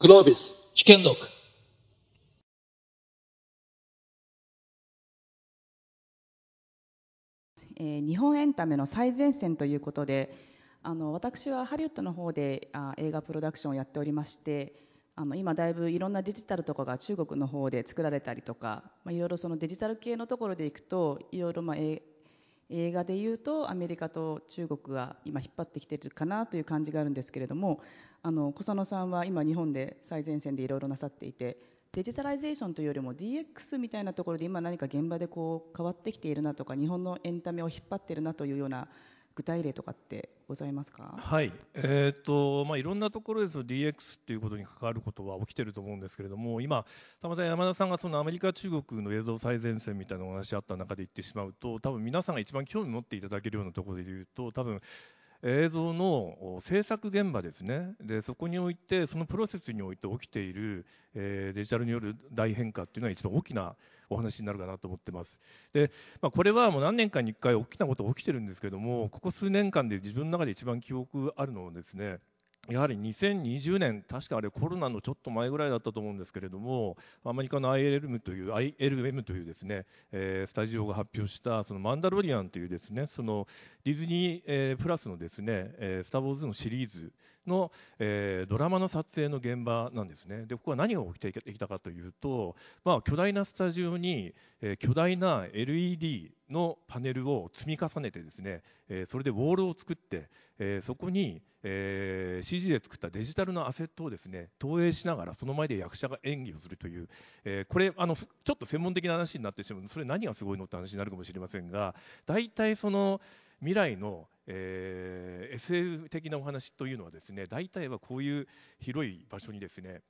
グロービス試験録え日本エンタメの最前線ということであの私はハリウッドの方であ映画プロダクションをやっておりましてあの今だいぶいろんなデジタルとかが中国の方で作られたりとか、まあ、いろいろそのデジタル系のところでいくといろいろまあ映画でいうとアメリカと中国が今引っ張ってきてるかなという感じがあるんですけれどもあの小佐野さんは今日本で最前線でいろいろなさっていて digitalization というよりも DX みたいなところで今何か現場でこう変わってきているなとか日本のエンタメを引っ張ってるなというような具体例とかってございますか？はい、えーとまあ、いろんなところでその DX っていうことに関わることは起きてると思うんですけれども、今、たまたま山田さんがそのアメリカ、中国の映像最前線みたいなお話あった中で言ってしまうと、多分皆さんが一番興味を持っていただけるようなところで言うと、多分映像の制作現場ですねで、そこにおいて、そのプロセスにおいて起きている、えーデジタルによる大変化っていうのは一番大きなお話になるかなと思ってます。でまあ、これはもう何年かに1回大きなことが起きてるんですけども、ここ数年間で自分の中で一番記憶あるのはですね、やはり2020年、確かあれコロナのちょっと前ぐらいだったと思うんですけれども、アメリカの ILM という ILM というですね、えースタジオが発表したそのマンダロリアンというですね、そのディズニー、えープラスのですね、えースター・ウォーズのシリーズの、えードラマの撮影の現場なんですね。で、ここは何が起きてきたかというと、まあ、巨大なスタジオに、えー巨大な LED のパネルを積み重ねてですね、えそれでウォールを作って、えそこに、えー CG で作ったデジタルのアセットをですね投影しながらその前で役者が演技をするという、えこれあのちょっと専門的な話になってしまうそれ何がすごいのって話になるかもしれませんが大体その未来の、えー SF 的なお話というのはですね大体はこういう広い場所にですね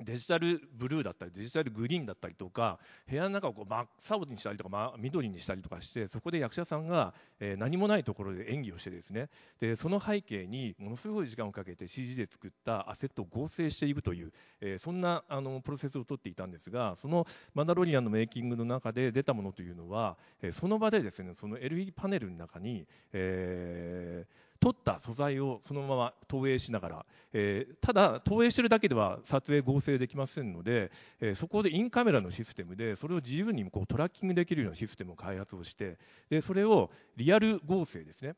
デジタルブルーだったりデジタルグリーンだったりとか部屋の中をこう真っ青にしたりとか、ま、緑にしたりとかしてそこで役者さんが、え何もないところで演技をしてですね。でその背景にものすごい時間をかけて CG で作ったアセットを合成していくという、えそんなあのプロセスをとっていたんですがそのマンダロリアンのメイキングの中で出たものというのは、えその場でですねその LED パネルの中に、えー撮った素材をそのまま投影しながら、えーただ投影してるだけでは撮影合成できませんので、えーそこでインカメラのシステムでそれを自由にこうトラッキングできるようなシステムを開発をしてでそれをリアル合成ですね。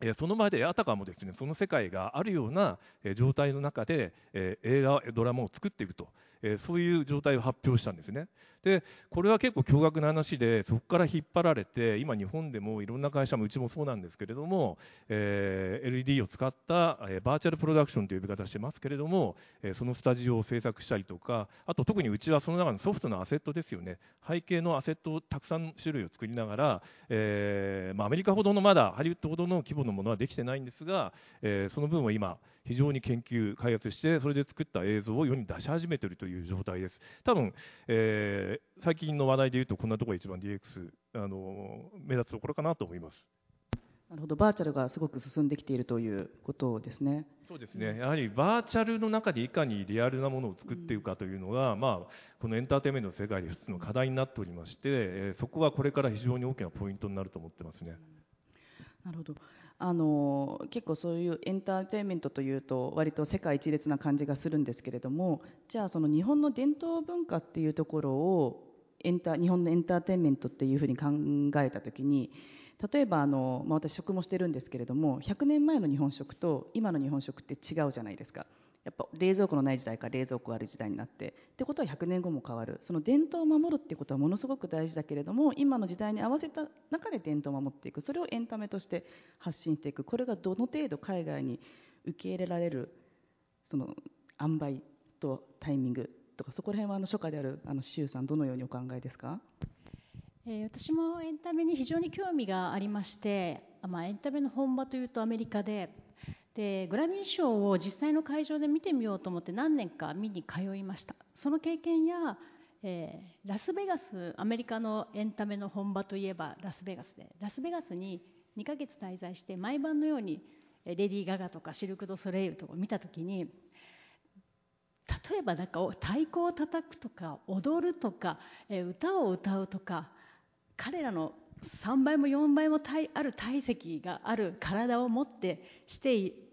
えその場であたかもですねその世界があるような状態の中で、え映画、ドラマを作っていくと、えーそういう状態を発表したんですね。でこれは結構驚愕な話でそこから引っ張られて今、日本でもいろんな会社もうちもそうなんですけれども、えー LED を使った、えーバーチャルプロダクションという呼び方をしてますけれども、えーそのスタジオを制作したりとかあと特にうちはその中のソフトのアセットですよね背景のアセットをたくさん種類を作りながら、えーまあ、アメリカほどのまだハリウッドほどの規模のものはできてないんですが、えーその分を今非常に研究開発してそれで作った映像を世に出し始めてるという状態です。多分、えー最近の話題でいうとこんなところが一番 DX あの目立つところかなと思います。なるほど。バーチャルがすごく進んできているということですね。そうですね、やはりバーチャルの中でいかにリアルなものを作っていくかというのが、まあ、このエンターテインメントの世界で一つの課題になっておりまして、えーそこはこれから非常に大きなポイントになると思ってますね。なるほどあの結構そういうエンターテインメントというと割と世界一列な感じがするんですけれどもじゃあその日本の伝統文化っていうところをエンタ日本のエンターテインメントっていうふうに考えた時に例えばあの、まあ、私食もしてるんですけれども100年前の日本食と今の日本食って違うじゃないですか。やっぱ冷蔵庫のない時代から冷蔵庫がある時代になってってことは100年後も変わる。その伝統を守るっていうことはものすごく大事だけれども今の時代に合わせた中で伝統を守っていく。それをエンタメとして発信していく。これがどの程度海外に受け入れられるその塩梅とタイミングとかそこら辺はあの初夏であるあの周さんどのようにお考えですか？え私もエンタメに非常に興味がありまして、まあ、エンタメの本場というとアメリカででグラミー賞を実際の会場で見てみようと思って何年か見に通いました。その経験や、えーラスベガスアメリカのエンタメの本場といえばラスベガスでラスベガスに2ヶ月滞在して毎晩のようにレディー・ガガとかシルク・ド・ソレイユとかを見た時に例えばなんか太鼓を叩くとか踊るとか、えー歌を歌うとか彼らの3倍も4倍もある体積がある体を持ってして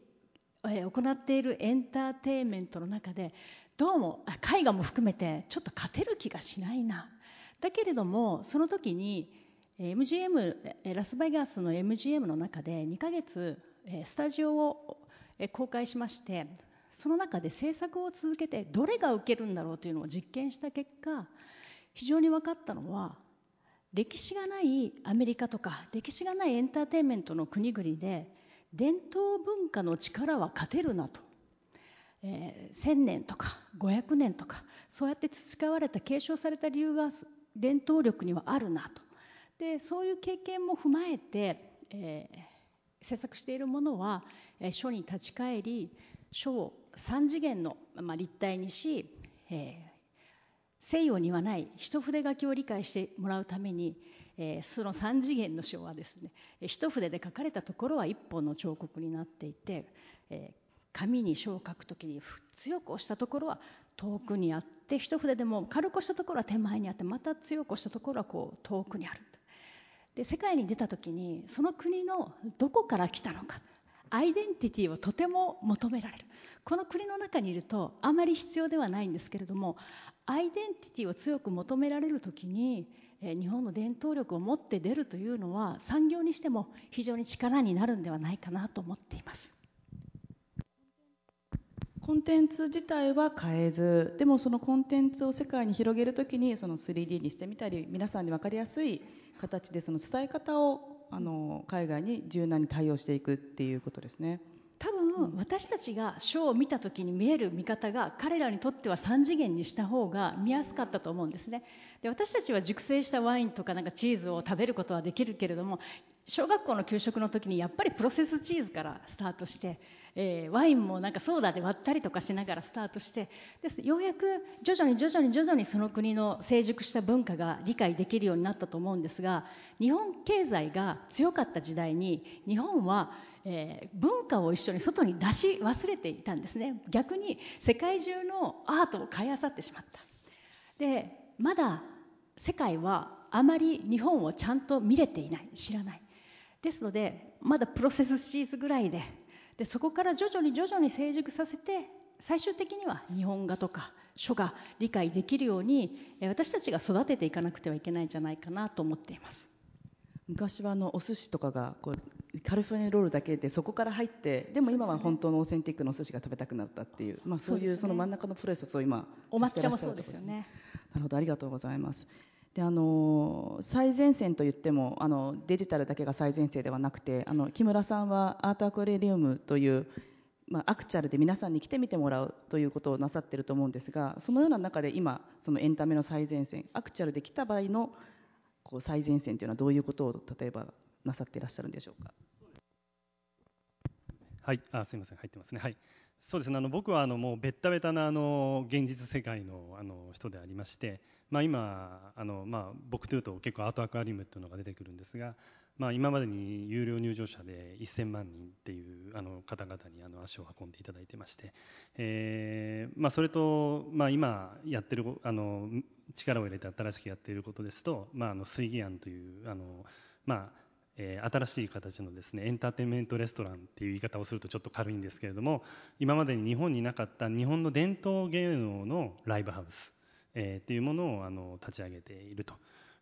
い行っているエンターテインメントの中でどうも絵画も含めてちょっと勝てる気がしないな。だけれどもその時に MGM ラスベガスの MGM の中で2ヶ月スタジオを公開しましてその中で制作を続けてどれが受けるんだろうというのを実験した結果非常に分かったのは歴史がないアメリカとか歴史がないエンターテインメントの国々で伝統文化の力は勝てるなと、えー、1000年とか500年とかそうやって培われた継承された理由が伝統力にはあるなと。でそういう経験も踏まえて、えー、制作しているものは、えー、書に立ち返り書を3次元の、まあ、立体にし、えー、西洋にはない一筆書きを理解してもらうためにえー、その3次元の書はですね一筆で書かれたところは一本の彫刻になっていて、えー、紙に書を書くときに強く押したところは遠くにあって一筆でも軽く押したところは手前にあってまた強く押したところはこう遠くにあるで世界に出た時にその国のどこから来たのかアイデンティティをとても求められる。この国の中にいるとあまり必要ではないんですけれどもアイデンティティを強く求められる時に日本の伝統力を持って出るというのは産業にしても非常に力になるんではないかなと思っていますコンテンツ自体は変えずでもそのコンテンツを世界に広げるときにその 3D にしてみたり皆さんに分かりやすい形でその伝え方をあの海外に柔軟に対応していくっていうことですね。多分私たちがショーを見た時に見える見方が彼らにとっては3次元にした方が見やすかったと思うんですね。で私たちは熟成したワインとかなんかチーズを食べることはできるけれども小学校の給食の時にやっぱりプロセスチーズからスタートして、えー、ワインもなんかソーダで割ったりとかしながらスタートしてです。ようやく徐々に徐々に徐々にその国の成熟した文化が理解できるようになったと思うんですが日本経済が強かった時代に日本はえー、文化を一緒に外に出し忘れていたんですね。逆に世界中のアートを買い漁ってしまった。でまだ世界はあまり日本をちゃんと見れていない。知らない。ですのでまだプロセスチーズぐらいででそこから徐々に徐々に成熟させて最終的には日本画とか書が理解できるように私たちが育てていかなくてはいけないんじゃないかなと思っています。昔はあのお寿司とかがこうカルフォルニアロールだけでそこから入ってでも今は本当のオーセンティックのお寿司が食べたくなったっていう、まあ、そういうその真ん中のプロセスを今お抹茶もそうですよね。なるほどありがとうございますであの最前線といってもあのデジタルだけが最前線ではなくてあの木村さんはアートアクアリウムという、まあ、アクチャルで皆さんに来てみてもらうということをなさっていると思うんですがそのような中で今そのエンタメの最前線アクチャルで来た場合のこう最前線というのはどういうことを例えばなさっていらっしゃるんでしょうか？はい、あすみません、入ってますね。はい、そうですね。あの僕はあのもうベッタベタなあの現実世界のあの人でありまして、まあ今あのまあ僕というと結構アートアクアリウムっていうのが出てくるんですが、まあ今までに有料入場者で1000万人っていうあの方々にあの足を運んでいただいてまして、えー、まあそれとまあ今やってるあの力を入れて新しくやっていることですと、まああの水義案というあのまあえー、新しい形のですねエンターテインメントレストランっていう言い方をするとちょっと軽いんですけれども今までに日本になかった日本の伝統芸能のライブハウス、えー、っていうものをあの立ち上げていると。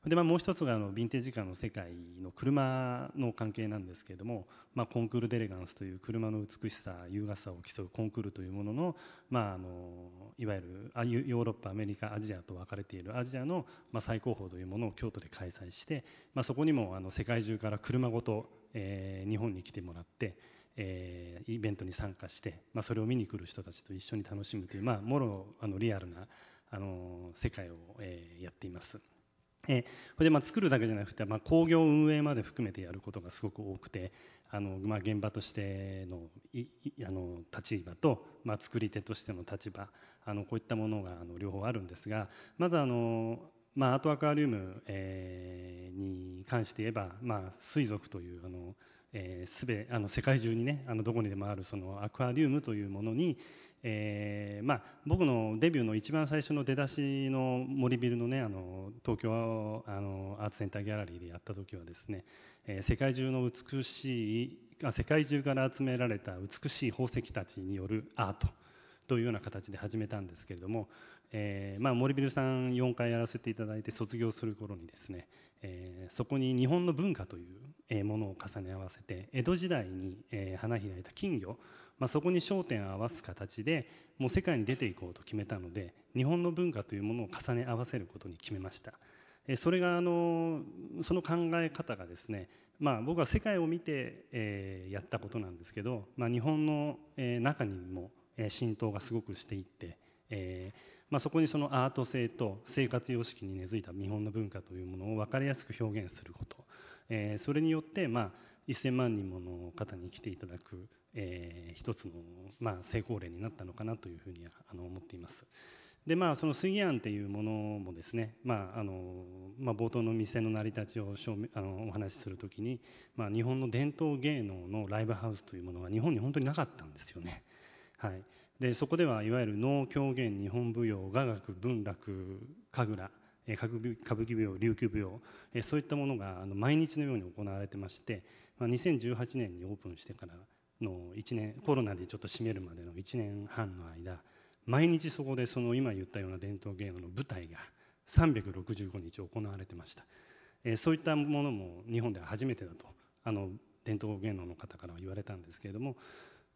で、まあ、もう一つがあのヴィンテージカーの世界の車の関係なんですけれども、まあ、コンクール・デレガンスという車の美しさ優雅さを競うコンクールというものの,、まあ、あのいわゆるヨーロッパアメリカアジアと分かれているアジアの、まあ、最高峰というものを京都で開催して、まあ、そこにもあの世界中から車ごと、えー、日本に来てもらって、えー、イベントに参加して、まあ、それを見に来る人たちと一緒に楽しむという、まあ、もろあのリアルなあの世界を、えー、やっています。えー、これでまあ作るだけじゃなくて、まあ、工業運営まで含めてやることがすごく多くてあの、まあ、現場としてのいあの立場と、まあ、作り手としての立場あのこういったものがあの両方あるんですがまずあの、まあ、アートアクアリウム、えー、に関して言えば、まあ、水族というあの、えー、すべあの世界中にねあのどこにでもあるそのアクアリウムというものに、えーまあ、僕のデビューの一番最初の出だしの森ビルの,、ね、あの東京あのアーツセンターギャラリーでやった時はですね、えー、世界中の美しいあ世界中から集められた美しい宝石たちによるアートというような形で始めたんですけれども、えーまあ、森ビルさん4回やらせていただいて卒業する頃にですね、えー、そこに日本の文化というものを重ね合わせて江戸時代に、え、花開いた金魚、まあ、そこに焦点を合わす形でもう世界に出ていこうと決めたので日本の文化というものを重ね合わせることに決めました。それがあのその考え方がですね、まあ、僕は世界を見て、え、やったことなんですけど、まあ、日本の、え、中にも、浸透がすごくしていって、えまあ、そこにそのアート性と生活様式に根付いた日本の文化というものを分かりやすく表現すること、え、それによって、まあ、1000万人もの方に来ていただく、えー、一つの、まあ、成功例になったのかなというふうにあの思っています。でまあ、その水案っていうものもですね、まああのまあ、冒頭の店の成り立ちをあのお話しするときに、まあ、日本の伝統芸能のライブハウスというものが日本に本当になかったんですよね。はい、でそこではいわゆる能狂言日本舞踊雅楽文楽神楽歌舞伎舞踊琉球舞踊そういったものがあの毎日のように行われてまして、まあ、2018年にオープンしてからの1年コロナでちょっと閉めるまでの1年半の間毎日そこでその今言ったような伝統芸能の舞台が365日行われてました、えー、そういったものも日本では初めてだとあの伝統芸能の方からは言われたんですけれども、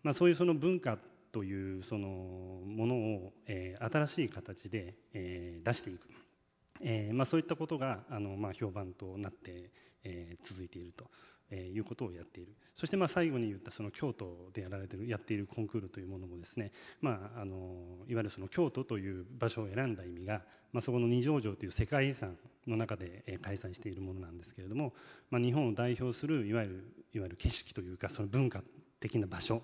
まあ、そういうその文化というそのものを、えー、新しい形で、えー、出していく、えーまあ、そういったことがあの、まあ、評判となって、えー、続いていると。えー、いうことをやっている。そしてまあ最後に言ったその京都でやられてるやっているコンクールというものもですね、まあ、あのいわゆるその京都という場所を選んだ意味が、まあ、そこの二条城という世界遺産の中で開催しているものなんですけれども、まあ、日本を代表するいわゆるいわゆる景色というかその文化的な場所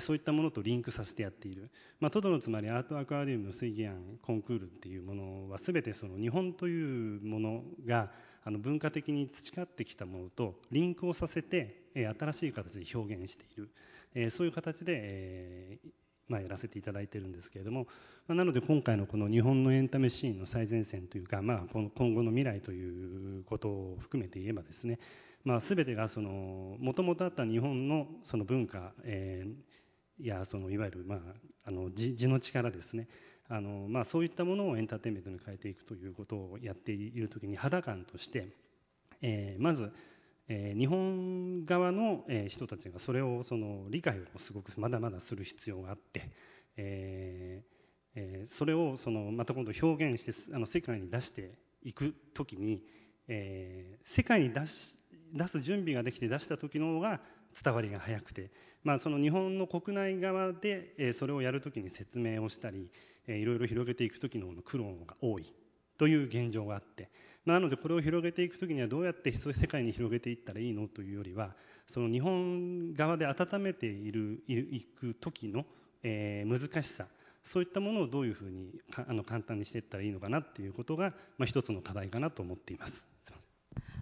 そういったものとリンクさせてやっている、まあ、トドのつまりアートアクアリウム水技案コンクールっていうものは全てその日本というものがあの文化的に培ってきたものとリンクをさせて、え新しい形で表現している、えそういう形で、えまあ、やらせていただいてるんですけれども、まあ、なので今回のこの日本のエンタメシーンの最前線というか、まあ、この今後の未来ということを含めて言えばですね、まあ、全てがもともとあった日本のその文化、えー、やそのいわゆる、まあ、あの字の力ですね。あの、まあ、そういったものをエンターテインメントに変えていくということをやっている時に肌感として、えー、まず、えー、日本側の、え、人たちがそれをその理解をすごくまだまだする必要があって、えーえー、それをそのまた今度表現してあの世界に出していく時に、えー、世界に出し出す準備ができて出した時の方が伝わりが早くて、まあ、その日本の国内側で、え、それをやるときに説明をしたり、え、いろいろ広げていく時の苦労が多いという現状があって、なのでこれを広げていく時にはどうやって世界に広げていったらいいのというよりはその日本側で温めているいく時の、え、難しさそういったものをどういうふうにあの簡単にしていったらいいのかなっていうことが、まあ、一つの課題かなと思っています。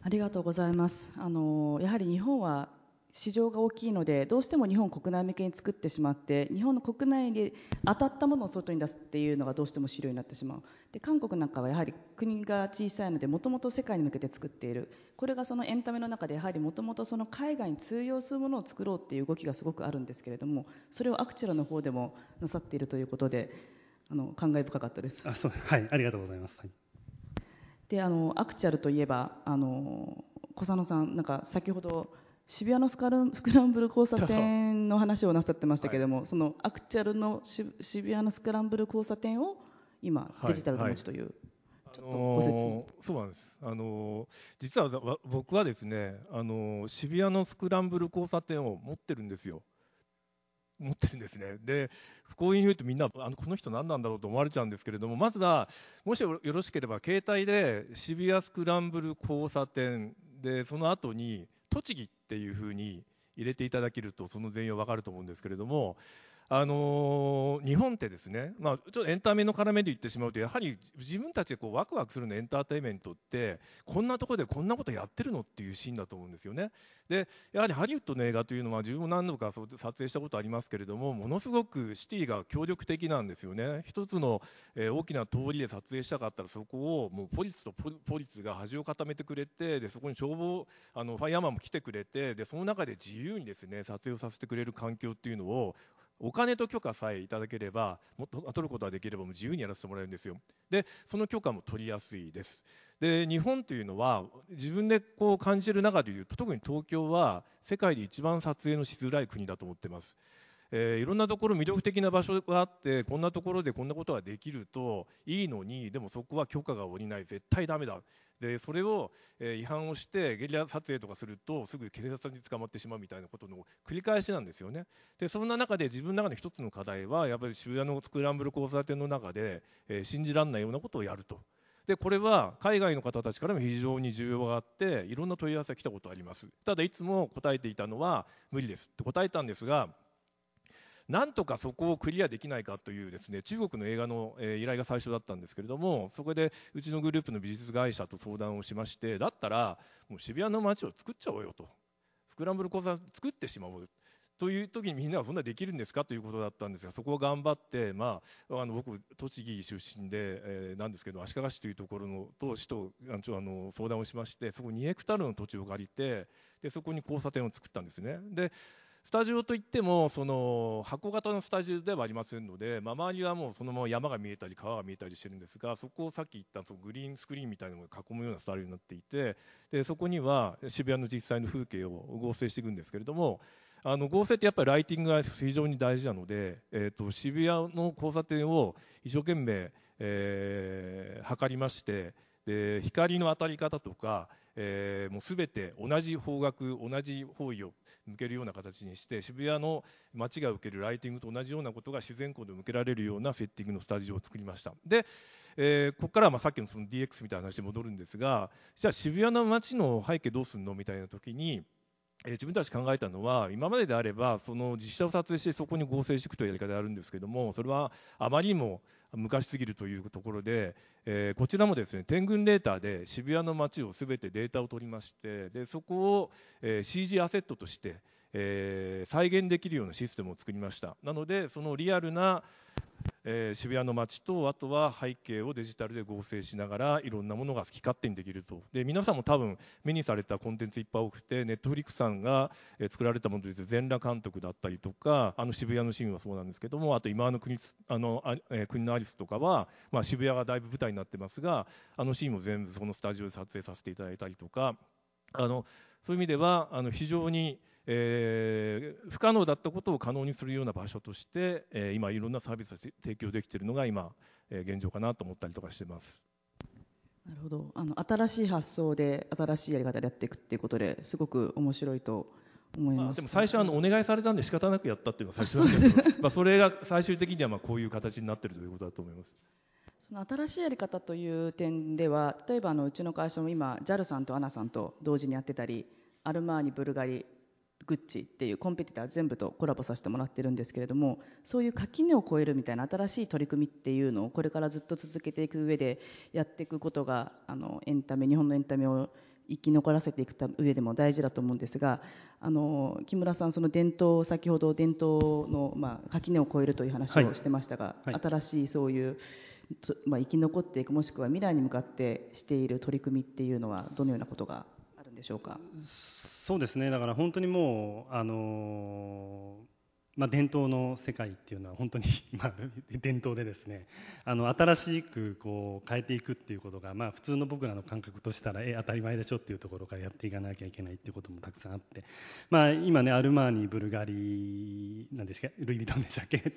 ありがとうございます。あのやはり日本は市場が大きいのでどうしても日本国内向けに作ってしまって日本の国内で当たったものを外に出すっていうのがどうしても主流になってしまう。で韓国なんかはやはり国が小さいのでもともと世界に向けて作っている。これがそのエンタメの中でやはりもともとその海外に通用するものを作ろうっていう動きがすごくあるんですけれどもそれをアクチュラの方でもなさっているということであの感慨深かったです。あそうはいありがとうございます、はい、であのアクチュアルといえばあの小佐野さんなんか先ほど渋谷のスカルスクランブル交差点の話をなさってましたけれども、はい、そのアクチュアルの渋谷のスクランブル交差点を今、デジタルで持ちという、はいちょっとご説明、そうなんです、あの実は僕はですね、あの渋谷のスクランブル交差点を持ってるんですよ。持ってるんですね。で、不幸に言うとみんな、あのこの人何なんだろうと思われちゃうんですけれども、まずは、もしよろしければ、携帯で渋谷スクランブル交差点で、その後に、栃木っていうふうに入れていただけるとその全容わかると思うんですけれどもあのー、日本ってですね、まあ、ちょっとエンタメの絡めで言ってしまうと、やはり自分たちでこうワクワクするのエンターテインメントって、こんなところでこんなことやってるのっていうシーンだと思うんですよね。で、やはりハリウッドの映画というのは、自分も何度か撮影したことありますけれども、ものすごくシティが協力的なんですよね。一つの、え、大きな通りで撮影したかったら、そこをもうポリスとポリスが端を固めてくれて、でそこに消防、あのファイヤーマンも来てくれて、でその中で自由にですね撮影をさせてくれる環境っていうのをお金と許可さえいただければ、も取ることができればもう自由にやらせてもらえるんですよ。で、その許可も取りやすいです。で、日本というのは、自分でこう感じる中でいうと、特に東京は世界で一番撮影のしづらい国だと思ってます。えー、いろんなところ魅力的な場所があってこんなところでこんなことができるといいのにでもそこは許可が下りない絶対ダメだでそれを、え、違反をしてゲリラ撮影とかするとすぐ警察に捕まってしまうみたいなことの繰り返しなんですよねでそんな中で自分の中で一つの課題はやっぱり渋谷のスクランブル交差点の中で、え、信じられないようなことをやると。でこれは海外の方たちからも非常に重要があっていろんな問い合わせが来たことありますただいつも答えていたのは無理ですって答えたんですがなんとかそこをクリアできないかというですね中国の映画の、え依頼が最初だったんですけれどもそこでうちのグループの美術会社と相談をしましてだったらもう渋谷の街を作っちゃおうよとスクランブル交差点作ってしまおうという時にみんなはそんなできるんですかということだったんですがそこを頑張って、まあ、あの僕、栃木出身で、えー、なんですけど足利市というところのと市とあの相談をしましてそこ2ヘクタールの土地を借りてでそこに交差点を作ったんですね。でスタジオといってもその箱型のスタジオではありませんので、まあ、周りはもうそのまま山が見えたり川が見えたりしてるんですがそこをさっき言ったそのグリーンスクリーンみたいなのが囲むようなスタイルになっていてでそこには渋谷の実際の風景を合成していくんですけれどもあの合成ってやっぱりライティングが非常に大事なので、えーと、渋谷の交差点を一生懸命、えー、測りましてで光の当たり方とかえー、もうすべて同じ方角、同じ方位を向けるような形にして、渋谷の街が受けるライティングと同じようなことが自然光で向けられるようなセッティングのスタジオを作りました。で、えー、ここからはまあさっきのその DX みたいな話に戻るんですが、じゃあ渋谷の街の背景どうするのみたいな時に、えー、自分たち考えたのは、今までであれば、その実写を撮影してそこに合成していくというやり方であるんですけども、それはあまりにも昔すぎるというところで、えー、こちらもですね天群データで渋谷の街をすべてデータを取りましてでそこを、えー、CG アセットとして、えー、再現できるようなシステムを作りました。なのでそのリアルなえ、渋谷の街とあとは背景をデジタルで合成しながらいろんなものが好き勝手にできると。で皆さんも多分目にされたコンテンツいっぱい多くてネットフリックスさんが、作られたもので全裸監督だったりとかあの渋谷のシーンはそうなんですけどもあと今の国あのあ、えー、国のリスとかは、まあ、渋谷がだいぶ舞台になってますがあのシーンも全部そのスタジオで撮影させていただいたりとかあのそういう意味ではあの非常にえー、不可能だったことを可能にするような場所として、えー、今いろんなサービスを提供できているのが今、えー、現状かなと思ったりとかしてます。なるほどあの新しい発想で新しいやり方でやっていくっていうことですごく面白いと思います、まあ、でも最初あのお願いされたんで仕方なくやったっていうのが最初。なんです。け どまあそれが最終的にはまあこういう形になっているということだと思います。その新しいやり方という点では例えばあのうちの会社も今 JAL さんと ANA さんと同時にやってたりアルマーニブルガリグッチっていうコンペティター全部とコラボさせてもらってるんですけれどもそういう垣根を越えるみたいな新しい取り組みっていうのをこれからずっと続けていく上でやっていくことがあのエンタメ日本のエンタメを生き残らせていく上でも大事だと思うんですがあの木村さんその伝統先ほど伝統の、まあ、垣根を越えるという話をしてましたが、はいはい、新しいそういう、まあ、生き残っていくもしくは未来に向かってしている取り組みっていうのはどのようなことがあるんでしょうか？そうですねだから本当にもうあのまあ、伝統の世界っていうのは本当に まあ、伝統でですねあの新しくこう変えていくっていうことが、まあ、普通の僕らの感覚としたらえ当たり前でしょっていうところからやっていかなきゃいけないっていうこともたくさんあって、まあ、今ねアルマーニブルガリなんですかルイ・ヴィトンでしたっけ？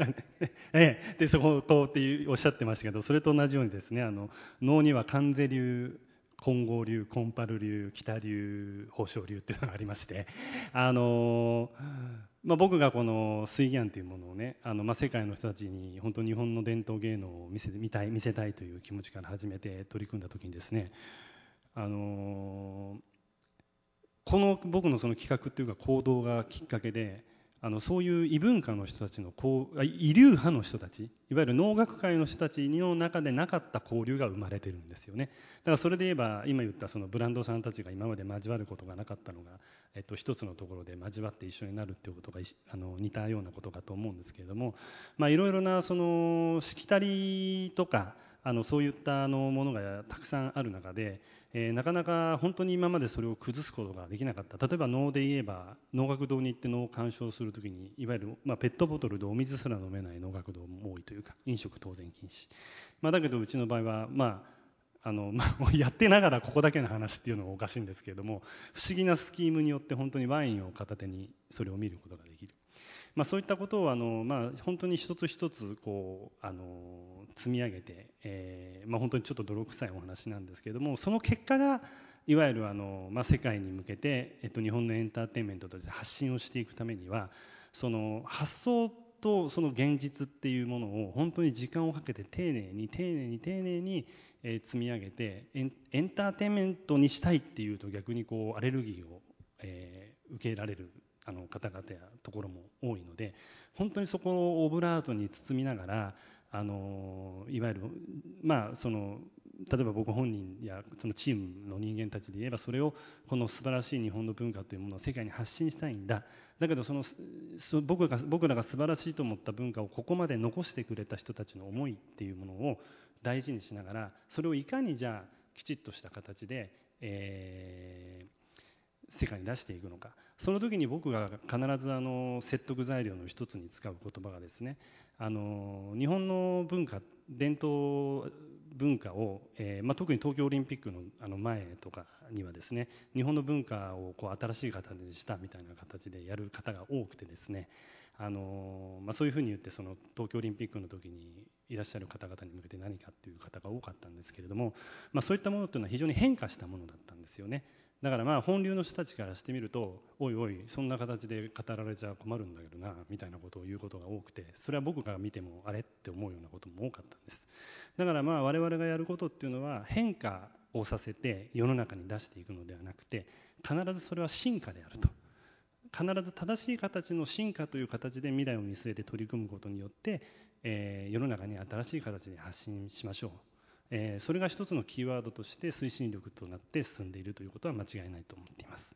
ええ。でそことっておっしゃってましたけどそれと同じようにですねあの能には関税流金剛流コンパル流北流宝生流っていうのがありましてあの、まあ、僕がこの水源というものをねあの、まあ、世界の人たちに本当日本の伝統芸能を見せ見たい見せたいという気持ちから始めて取り組んだ時にですねあのこの僕のその企画っていうか行動がきっかけであのそういう異文化の人たちのこう異流派の人たちいわゆる農学界の人たちの中でなかった交流が生まれてるんですよね。だからそれで言えば今言ったそのブランドさんたちが今まで交わることがなかったのが、えっと、一つのところで交わって一緒になるっていうことがあの似たようなことかと思うんですけれどもいろいろなそのしきたりとかあのそういったあのものがたくさんある中で、えー、なかなか本当に今までそれを崩すことができなかった。例えば能で言えば能楽堂に行って能を鑑賞するときにいわゆる、まあ、ペットボトルでお水すら飲めない能楽堂も多いというか飲食当然禁止、まあ、だけどうちの場合はまああの まあ、やってながらここだけの話っていうのがおかしいんですけれども不思議なスキームによって本当にワインを片手にそれを見ることができる。まあ、そういったことをあの、まあ、本当に一つ一つこうあの積み上げて、えーまあ、本当にちょっと泥臭いお話なんですけれどもその結果がいわゆるあの、まあ、世界に向けて、えっと、日本のエンターテインメントとして発信をしていくためにはその発想とその現実っていうものを本当に時間をかけて丁寧に丁寧に丁寧に積み上げてエンエンターテインメントにしたいっていうと逆にこうアレルギーを、えー、受けられるあの方々やところも多いので本当にそこをオブラートに包みながらあのいわゆるまあその例えば僕本人やそのチームの人間たちで言えばそれをこの素晴らしい日本の文化というものを世界に発信したいんだ。だけどその僕が僕らが素晴らしいと思った文化をここまで残してくれた人たちの思いっていうものを大事にしながらそれをいかにじゃあきちっとした形で、えー、世界に出していくのか。その時に僕が必ずあの説得材料の一つに使う言葉がですねあの日本の文化伝統文化を、えーまあ、特に東京オリンピックのあの前とかにはですね日本の文化をこう新しい形にしたみたいな形でやる方が多くてですねあの、まあ、そういうふうに言ってその東京オリンピックの時にいらっしゃる方々に向けて何かっていう方が多かったんですけれども、まあ、そういったものというのは非常に変化したものだったんですよね。だからまあ本流の人たちからしてみるとおいおいそんな形で語られちゃ困るんだけどなみたいなことを言うことが多くてそれは僕が見てもあれって思うようなことも多かったんです。だからまあ我々がやることっていうのは変化をさせて世の中に出していくのではなくて必ずそれは進化であると。必ず正しい形の進化という形で未来を見据えて取り組むことによって、えー、世の中に新しい形で発信しましょう。えー、それが一つのキーワードとして推進力となって進んでいるということは間違いないと思っています。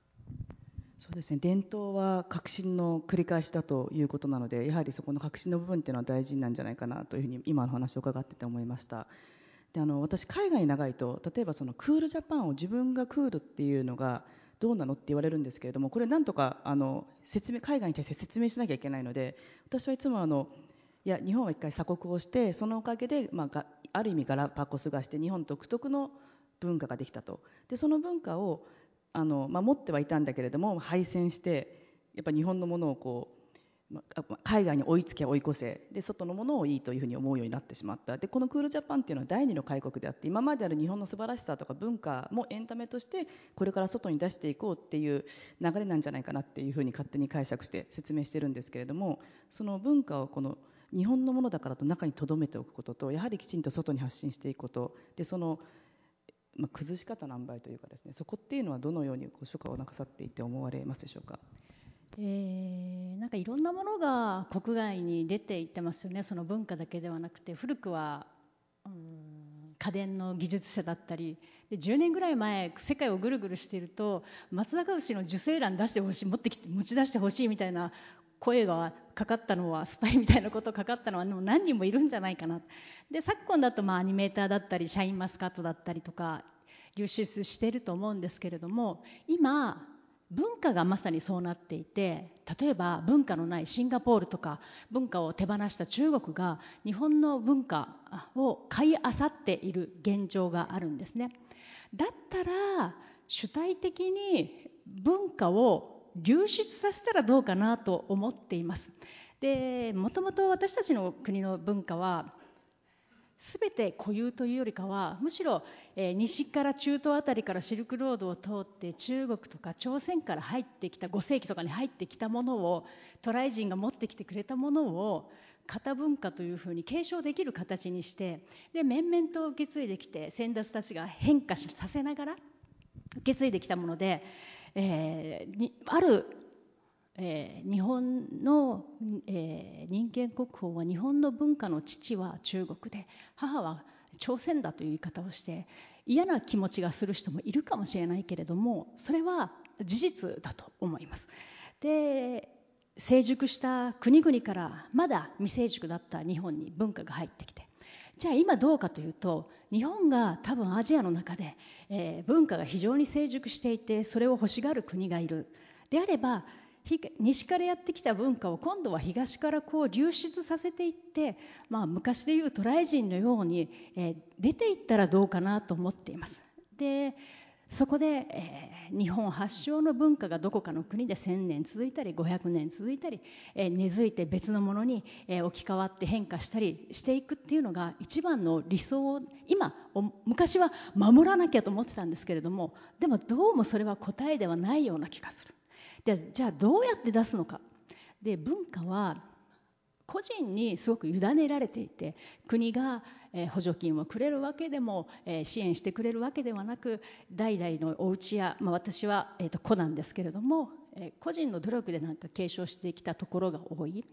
そうですね。伝統は革新の繰り返しだということなのでやはりそこの革新の部分っていうのは大事なんじゃないかなというふうに今の話を伺ってて思いました。であの私海外に長いと例えばそのクールジャパンを自分がクールっていうのがどうなのって言われるんですけれどもこれなんとかあの説明海外に対して説明しなきゃいけないので私はいつもあのいや日本は一回鎖国をしてそのおかげで、まあ、ある意味ガラパゴスがして日本独特の文化ができたと。でその文化をあの、まあ、持ってはいたんだけれども敗戦してやっぱ日本のものをこう、まあ、海外に追いつけ追い越せ。で外のものをいいというふうに思うようになってしまった。でこのクールジャパンっていうのは第二の開国であって今まである日本の素晴らしさとか文化もエンタメとしてこれから外に出していこうっていう流れなんじゃないかなっていうふうに勝手に解釈して説明してるんですけれどもその文化をこの日本のものだからと中に留めておくこととやはりきちんと外に発信していくことでその、まあ、崩し方何倍というかですねそこっていうのはどのようにご所感をなさっていて思われますでしょうか？えー、なんかいろんなものが国外に出ていってますよねその文化だけではなくて古くは、うん、家電の技術者だったりで10年ぐらい前世界をぐるぐるしていると松坂牛の受精卵出してほしい持ってきて持ち出してほしいみたいな声がかかったのはスパイみたいなことかかったのはも何人もいるんじゃないかな。で昨今だとまあアニメーターだったりシャインマスカットだったりとか流出してると思うんですけれども今文化がまさにそうなっていて例えば文化のないシンガポールとか文化を手放した中国が日本の文化を買いあさっている現状があるんですね。だったら主体的に文化を流出させたらどうかなと思っています。でもともと私たちの国の文化は全て固有というよりかはむしろ、えー、西から中東あたりからシルクロードを通って中国とか朝鮮から入ってきた5世紀とかに入ってきたものを渡来人が持ってきてくれたものを型文化というふうに継承できる形にしてで面々と受け継いできて先達たちが変化させながら受け継いできたものでえー、にあるえー、日本の、えー、人間国宝は日本の文化の父は中国で母は朝鮮だという言い方をして嫌な気持ちがする人もいるかもしれないけれどもそれは事実だと思います。で成熟した国々からまだ未成熟だった日本に文化が入ってきてじゃあ今どうかというと日本が多分アジアの中で、えー、文化が非常に成熟していてそれを欲しがる国がいるであれば西からやってきた文化を今度は東からこう流出させていって、まあ、昔でいう渡来人のように、え、出ていったらどうかなと思っています。でそこで、えー、日本発祥の文化がどこかの国で1000年続いたり500年続いたり、えー、根付いて別のものに、えー、置き換わって変化したりしていくっていうのが一番の理想を今昔は守らなきゃと思ってたんですけれどもでもどうもそれは答えではないような気がする。でじゃあどうやって出すのかで文化は個人にすごく委ねられていて国が補助金をくれるわけでも支援してくれるわけではなく代々のお家や、まあ、私は、えー、と子なんですけれども個人の努力でなんか継承してきたところが多い。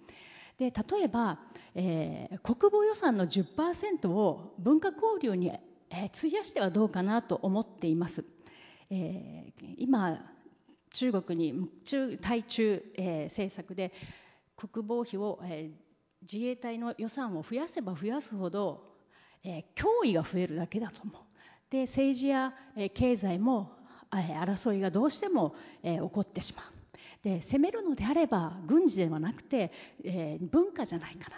で例えば、えー、国防予算の10%を文化交流に、えー、費やしてはどうかなと思っています。えー、今中国に中対中、えー、政策で国防費を、えー、自衛隊の予算を増やせば増やすほど、えー、脅威が増えるだけだと思う。で政治や、えー、経済も、えー、争いがどうしても、えー、起こってしまう。で攻めるのであれば軍事ではなくて、えー、文化じゃないかな。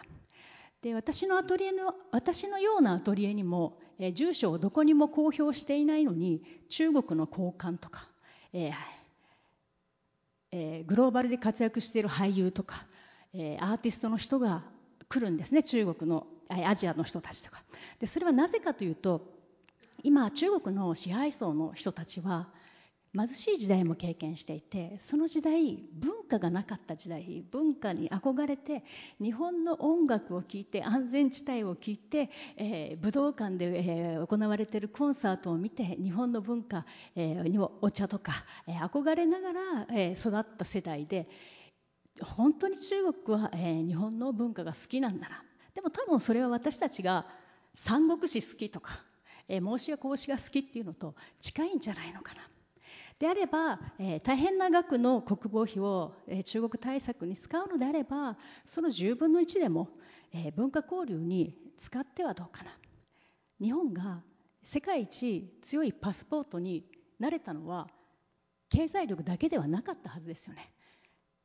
で私のアトリエの私のようなアトリエにも、えー、住所をどこにも公表していないのに中国の高官とか、えー、えー、グローバルで活躍している俳優とか、えー、アーティストの人が来るんですね。中国のアジアの人たちとか。でそれはなぜかというと今中国の支配層の人たちは貧しい時代も経験していてその時代文化がなかった時代文化に憧れて日本の音楽を聴いて安全地帯を聴いて、えー、武道館で、えー、行われているコンサートを見て日本の文化、えー、にお茶とか、えー、憧れながら、えー、育った世代で本当に中国は、えー、日本の文化が好きなんだなでも多分それは私たちが三国志好きとか、えー、孟子や孔子が好きっていうのと近いんじゃないのかな。であれば、えー、大変な額の国防費を、えー、中国対策に使うのであればその10分の1でも、えー、文化交流に使ってはどうかな日本が世界一強いパスポートになれたのは経済力だけではなかったはずですよね。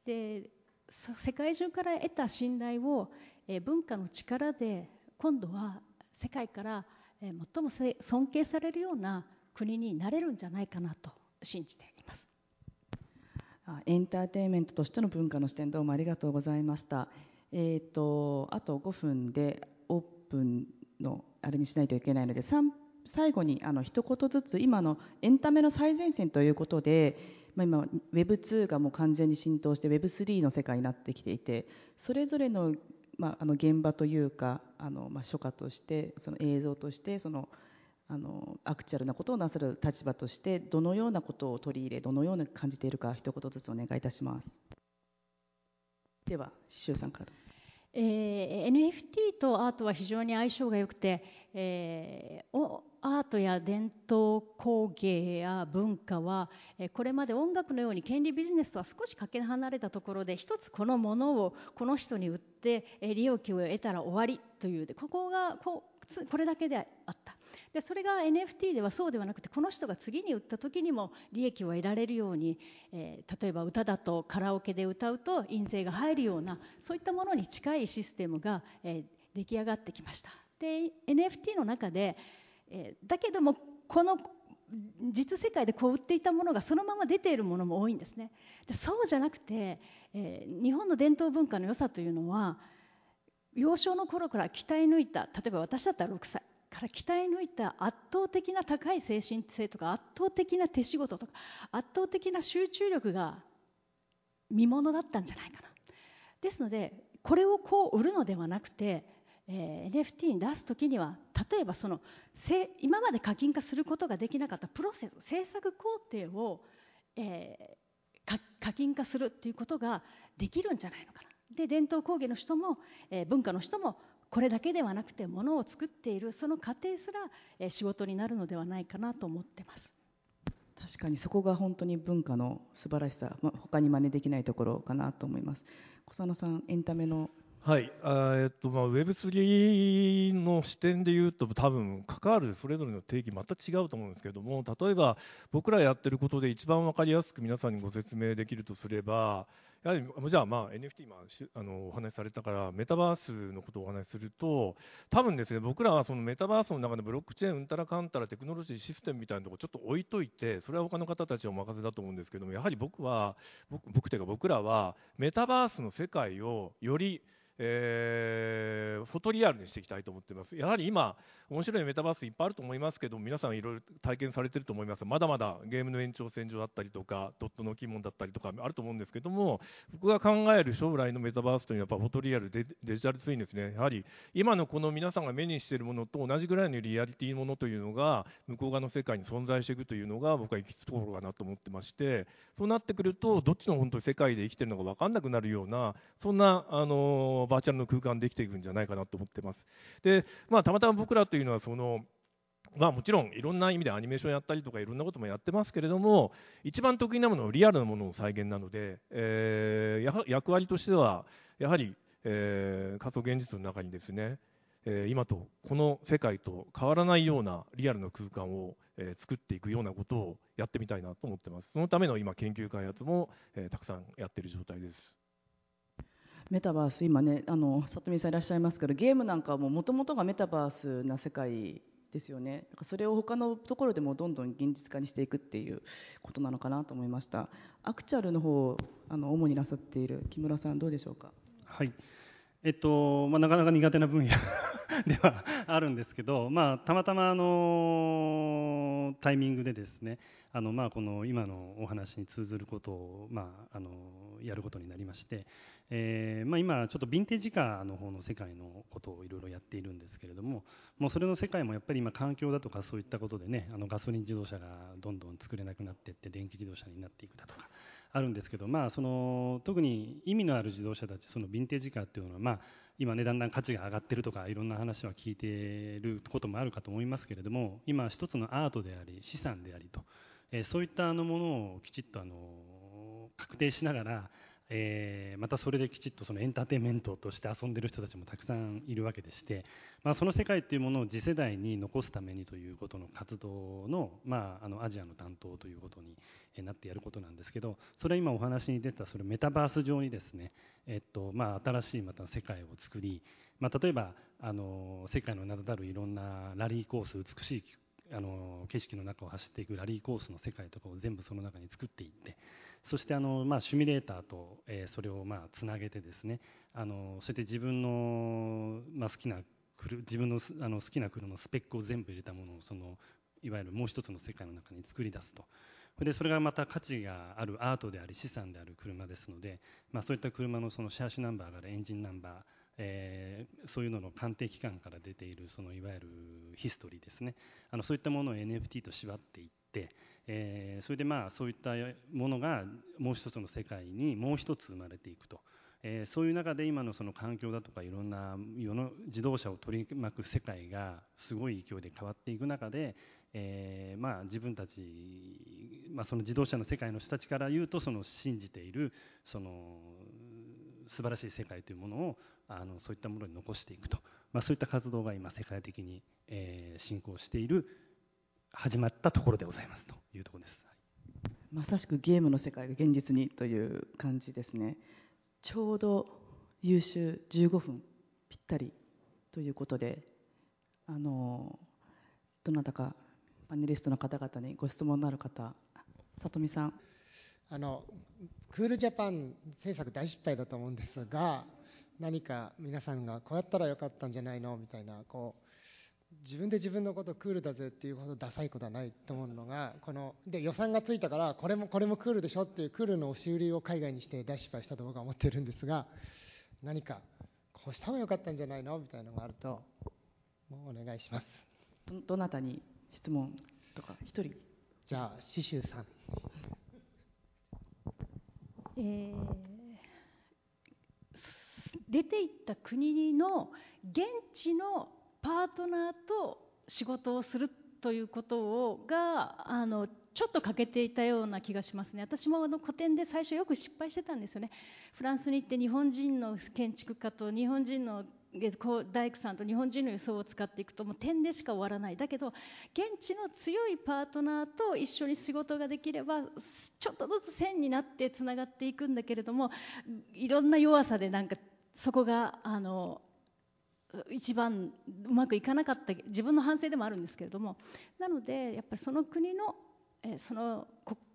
で世界中から得た信頼を、えー、文化の力で今度は世界から、最も尊敬されるような国になれるんじゃないかなと信じていますエンターテインメントとしての文化の視点どうもありがとうございました。えーと、あと5分でオープンのあれにしないといけないので最後にあの一言ずつ今のエンタメの最前線ということで、まあ、今 Web2 がもう完全に浸透して Web3 の世界になってきていてそれぞれの,、まあ、あの現場というかあの、まあ、書家としてその映像としてそのあのアクチュアルなことをなさる立場としてどのようなことを取り入れどのように感じているか一言ずつお願いいたします。では刺繍さんから。えー、NFT とアートは非常に相性が良くて、えー、アートや伝統工芸や文化は、えー、これまで音楽のように権利ビジネスとは少しかけ離れたところで一つこのものをこの人に売って、えー、利益を得たら終わりというでここがここれだけであったでそれが NFT ではそうではなくてこの人が次に売った時にも利益を得られるように、えー、例えば歌だとカラオケで歌うと印税が入るようなそういったものに近いシステムが、えー、出来上がってきました。で NFT の中で、えー、だけどもこの実世界でこう売っていたものがそのまま出ているものも多いんですね。じゃそうじゃなくて、えー、日本の伝統文化の良さというのは幼少の頃から鍛え抜いた例えば私だったら6歳。から鍛え抜いた圧倒的な高い精神性とか圧倒的な手仕事とか圧倒的な集中力が見ものだったんじゃないかな。ですのでこれをこう売るのではなくて、えー、NFT に出す時には例えばその今まで課金化することができなかったプロセス制作工程を、えー、課金化するっていうことができるんじゃないのかなで伝統工芸の人も、えー、文化の人もこれだけではなくてものを作っているその過程すら、えー、仕事になるのではないかなと思ってます。確かにそこが本当に文化の素晴らしさ、まあ、他に真似できないところかなと思います。小佐野さんエンタメのはい、あえっとまあ、Web3 の視点で言うと、多分関わるそれぞれの定義、また違うと思うんですけれども、例えば僕らやってることで一番分かりやすく皆さんにご説明できるとすれば、やはりじゃあ、まあ、NFT、今あのお話しされたから、メタバースのことをお話しすると、多分ですね、僕らはそのメタバースの中でブロックチェーン、うんたらかんたらテクノロジー、システムみたいなところちょっと置いといて、それは他の方たちお任せだと思うんですけども、やはり僕は、僕僕というか僕らは、メタバースの世界をよりえー、フォトリアルにしていきたいと思っています。やはり今、面白いメタバースいっぱいあると思いますけど、皆さんいろいろ体験されてると思います。まだまだゲームの延長線上だったりとか、ドットのキーモンだったりとかあると思うんですけども、僕が考える将来のメタバースというのはやっぱフォトリアルデジタルツインですね。やはり今のこの皆さんが目にしているものと同じぐらいのリアリティものというのが向こう側の世界に存在していくというのが僕は行き着くところかなと思ってまして、そうなってくるとどっちの本当に世界で生きてるのか分かんなくなるようなそんなあのバーチャルの空間できていくんじゃないかなと思ってます。で、ま、たまたま僕らというのはそのまあ、もちろんいろんな意味でアニメーションやったりとかいろんなこともやってますけれども一番得意なものはリアルなものの再現なので、えー、役割としてはやはり、えー、仮想現実の中にですね、えー、今とこの世界と変わらないようなリアルな空間を、えー、作っていくようなことをやってみたいなと思ってます。そのための今研究開発も、えー、たくさんやってる状態です。メタバース今ねあの里見さんいらっしゃいますけどゲームなんかはもともとがメタバースな世界ですよね。だからそれを他のところでもどんどん現実化にしていくっていうことなのかなと思いました。アクチャルの方あの主になさっている木村さんどうでしょうか？はい、なかなか苦手な分野 ではあるんですけど、ま、たまたまあのタイミングでですねあの、まあ、この今のお話に通ずることを、まあ、あのやることになりまして、えま、今ちょっとヴィンテージカーの方の世界のことをいろいろやっているんですけれどももうそれの世界もやっぱり今環境だとかそういったことでねあのガソリン自動車がどんどん作れなくなっていって電気自動車になっていくだとかあるんですけど、まあ、その特に意味のある自動車たちそのヴィンテージカーっていうのは、まあ、今ねだんだん価値が上がってるとかいろんな話は聞いてることもあるかと思いますけれども今一つのアートであり資産でありと、えー、そういったあのものをきちっとあの確定しながらえー、またそれできちっとそのエンターテインメントとして遊んでる人たちもたくさんいるわけでして、まあ、その世界っていうものを次世代に残すためにということの活動の,、まあ、あのアジアの担当ということになってやることなんですけどそれは今お話に出たそれメタバース上にですね、えっとまあ、新しいまた世界を作り、まあ、例えばあの世界の名だたるいろんなラリーコース美しいあの景色の中を走っていくラリーコースの世界とかを全部その中に作っていってそしてあの、まあ、シミュレーターと、えー、それをまあつなげてですねあのそして自分の、まあ、好きな自分のあの好きな車のスペックを全部入れたものをそのいわゆるもう一つの世界の中に作り出すと。でそれがまた価値があるアートであり資産である車ですので、まあ、そういった車のそのシャーシナンバーからエンジンナンバーえー、そういうのの鑑定機関から出ているそのいわゆるヒストリーですね。あのそういったものを NFT と縛っていって、えー、それでまあそういったものがもう一つの世界にもう一つ生まれていくと、えー、そういう中で今のその環境だとかいろんな世の自動車を取り巻く世界がすごい勢いで変わっていく中で、えー、まあ自分たち、まあ、その自動車の世界の人たちから言うとその信じているその素晴らしい世界というものをあのそういったものに残していくと、まあ、そういった活動が今世界的に、えー、進行している始まったところでございます。というところです、まさしくゲームの世界が現実にという感じですね。ちょうど優秀15分ぴったりということであのどなたかパネリストの方々にご質問のある方里見さん。あのクールジャパン制作大失敗だと思うんですが何か皆さんがこうやったらよかったんじゃないのみたいなこう自分で自分のことクールだぜっていうほどダサいことはないと思うのがこので予算がついたからこれもこれもクールでしょっていうクールの押し売りを海外にして大失敗したと僕は思ってるんですが何かこうした方がよかったんじゃないのみたいなのがあるともうお願いします。どどなたに質問とか一人じゃあ刺繍さんえー、出ていった国の現地のパートナーと仕事をするということをがあのちょっと欠けていたような気がしますね。私もあの古典で最初よく失敗してたんですよね。フランスに行って日本人の建築家と日本人の大工さんと日本人の輸送を使っていくともう点でしか終わらない。だけど現地の強いパートナーと一緒に仕事ができればちょっとずつ線になってつながっていくんだけれどもいろんな弱さでなんかそこがあの一番うまくいかなかった自分の反省でもあるんですけれども。なのでやっぱりその国のその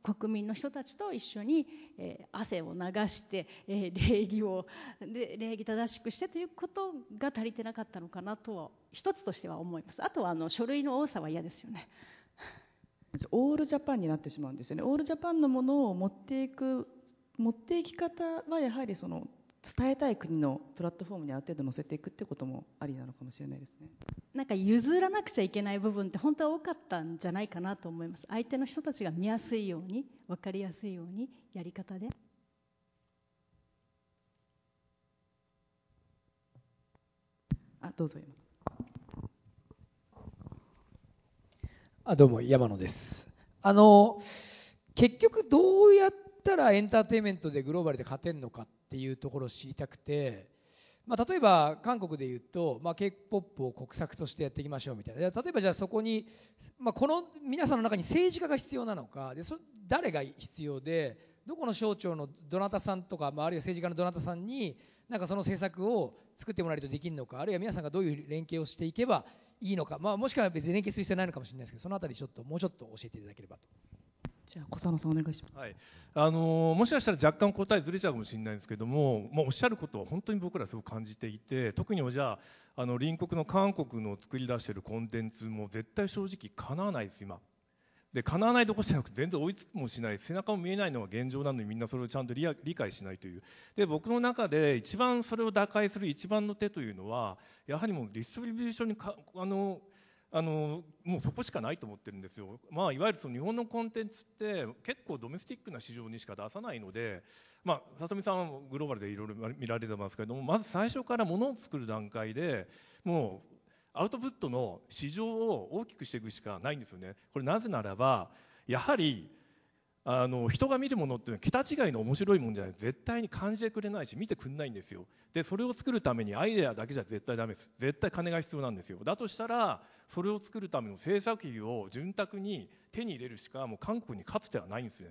国民の人たちと一緒に汗を流して礼儀を礼儀正しくしてということが足りてなかったのかなとは一つとしては思います。あとはあの書類の多さは嫌ですよね。オールジャパンになってしまうんですよね。オールジャパンのものを持っていく持っていき方はやはりその伝えたい国のプラットフォームにある程度載せていくってこともありなのかもしれないですね。なんか譲らなくちゃいけない部分って本当は多かったんじゃないかなと思います。相手の人たちが見やすいように、分かりやすいようにやり方で。あ、どうぞあ、どうも山野です。あの結局どうやったらエンターテインメントでグローバルで勝てるのかっていうところを知りたくて、まあ、例えば韓国で言うと、まあ、K-POP を国策としてやっていきましょうみたいな例えばじゃあそこに、まあ、この皆さんの中に政治家が必要なのかでそ誰が必要でどこの省庁のどなたさんとか、まあ、あるいは政治家のどなたさんになんかその政策を作ってもらえるとできるのかあるいは皆さんがどういう連携をしていけばいいのか、まあ、もしくは別に連携する必要ないのかもしれないですけどそのあたりちょっともうちょっと教えていただければと。じゃあ小佐野さんお願いします、はい。あの、もしかしたら若干答えずれちゃうかもしれないんですけども、まあ、おっしゃることは本当に僕らすごく感じていて特にじゃああの隣国の韓国の作り出しているコンテンツも絶対正直かなわないです今。で叶わないどころじゃなくて全然追いつくもしない。背中も見えないのが現状なのにみんなそれをちゃんと理解しないという。で僕の中で一番それを打開する一番の手というのはやはりもうディストリビューションにかあのあのもうそこしかないと思ってるんですよ、まあ、いわゆるその日本のコンテンツって結構ドメスティックな市場にしか出さないので、まあ、里見さんはグローバルでいろいろ見られてますけれどもまず最初からものを作る段階でもうアウトプットの市場を大きくしていくしかないんですよね。これなぜならばやはりあの人が見るものっていうのは桁違いの面白いもんじゃない。絶対に感じてくれないし見てくれないんですよ。でそれを作るためにアイデアだけじゃ絶対ダメです。絶対金が必要なんですよ。だとしたらそれを作るための制作費を潤沢に手に入れるしかもう韓国にかつてはないんですね。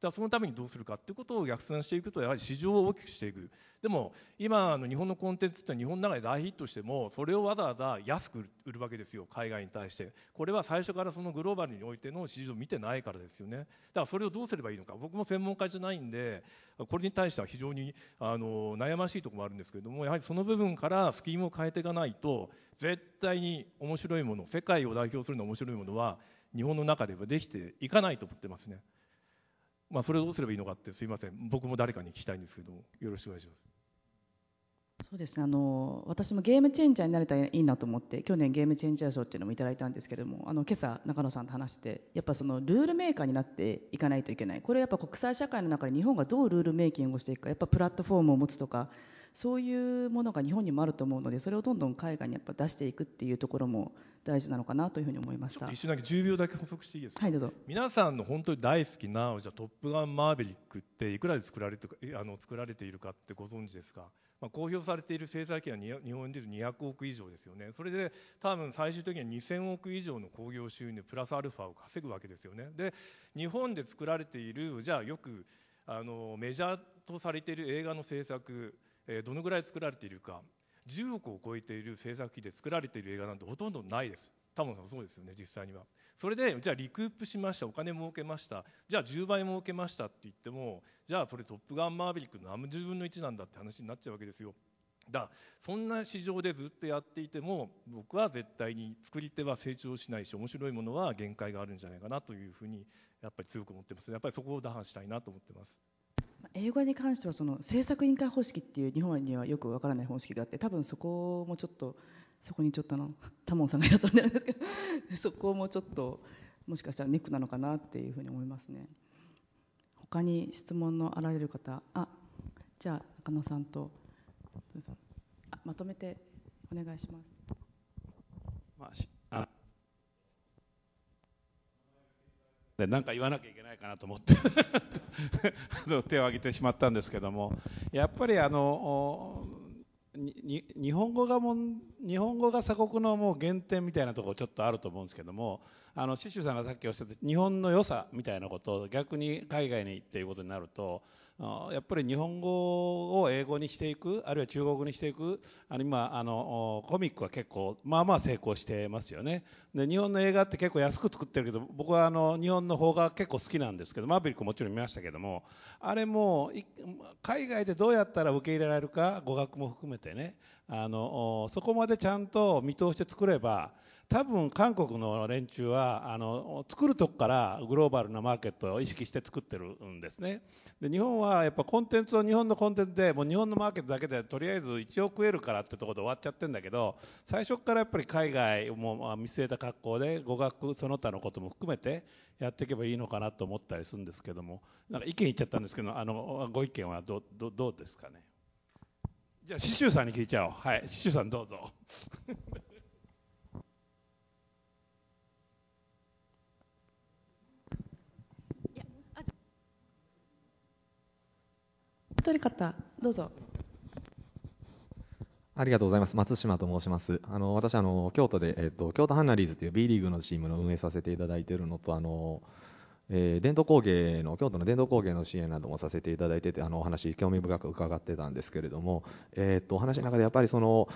だそのためにどうするかっていうことを逆算していくとやはり市場を大きくしていく。でも今の日本のコンテンツって日本の中で大ヒットしてもそれをわざわざ安く売るわけですよ。海外に対して。これは最初からそのグローバルにおいての市場を見てないからですよね。だからそれをどうすればいいのか。僕も専門家じゃないんでこれに対しては非常にあの悩ましいところもあるんですけれどもやはりその部分からスキームを変えていかないと絶対に面白いもの世界を代表するの面白いものは日本の中ではできていかないと思ってますね。まあ、それをどうすればいいのかってすいません。僕も誰かに聞きたいんですけどもよろしくお願いします。そうですね。あの私もゲームチェンジャーになれたらいいなと思って去年ゲームチェンジャー賞っていうのもいただいたんですけれどもあの今朝中野さんと話してやっぱそのルールメーカーになっていかないといけない。これやっぱ国際社会の中で日本がどうルールメイキングをしていくかやっぱプラットフォームを持つとかそういうものが日本にもあると思うのでそれをどんどん海外にやっぱ出していくっていうところも大事なのかなというふうに思いました。一瞬だけ10秒だけ補足していいですか、はい、どうぞ。皆さんの本当に大好きなじゃトップガンマーヴェリックっていくらで作られてあの作られているかってご存知ですか、まあ、公表されている制裁費は日本でいう200億以上ですよね。それで多分最終的には2000億以上の興行収入プラスアルファを稼ぐわけですよね。で日本で作られているじゃあよくあのメジャーとされている映画の制作えどのぐらい作られているか。10億を超えている制作費で作られている映画なんてほとんどないです。タモさんそうですよね実際には。それでじゃあリクープしましたお金儲けました。じゃあ10倍儲けましたって言ってもじゃあそれトップガンマーヴェリックの何十分の1なんだって話になっちゃうわけですよ。だそんな市場でずっとやっていても僕は絶対に作り手は成長しないし面白いものは限界があるんじゃないかなというふうにやっぱり強く思ってます。やっぱりそこを打破したいなと思ってます。英語に関してはその政策委員会方式っていう日本にはよくわからない方式があって多分そこもちょっとそこにちょっとのタモンさんがいらっしゃるんですけど そこもちょっともしかしたらネックなのかなっていうふうに思いますね他に質問のあられる方あじゃあ中野さんとあまとめてお願いします。まあ、しあでなんか言わなきゃいけないかなと思って 手を挙げてしまったんですけどもやっぱりあの日本語がも日本語が鎖国のもう原点みたいなところちょっとあると思うんですけどもあのシシュさんがさっきおっしゃった日本の良さみたいなことを逆に海外に行っていうことになるとやっぱり日本語を英語にしていくあるいは中国語にしていくあの今あのコミックは結構まあまあ成功してますよね。で日本の映画って結構安く作ってるけど僕はあの日本の方が結構好きなんですけどマーヴェリックもちろん見ましたけどもあれも海外でどうやったら受け入れられるか語学も含めてね。あのそこまでちゃんと見通して作れば多分韓国の連中はあの作るとこからグローバルなマーケットを意識して作ってるんですねで日本はやっぱコンテンツを日本のコンテンツでもう日本のマーケットだけでとりあえず1億円からってところで終わっちゃってるんだけど最初からやっぱり海外も見据えた格好で語学その他のことも含めてやっていけばいいのかなと思ったりするんですけどもなんか意見言っちゃったんですけどあのご意見はどどどうですかねじゃあ、刺繍さんに聞いちゃおう。はい、刺繍さんどうぞ。取り方どうぞ。ありがとうございます。松島と申します。あの私あの京都でえっ、と京都ハンナリーズという B リーグのチームの運営させていただいているのとあの。えー、伝統工芸の京都の伝統工芸の支援などもさせていただいててあのお話興味深く伺ってたんですけれども、えー、っとお話の中でやっぱりその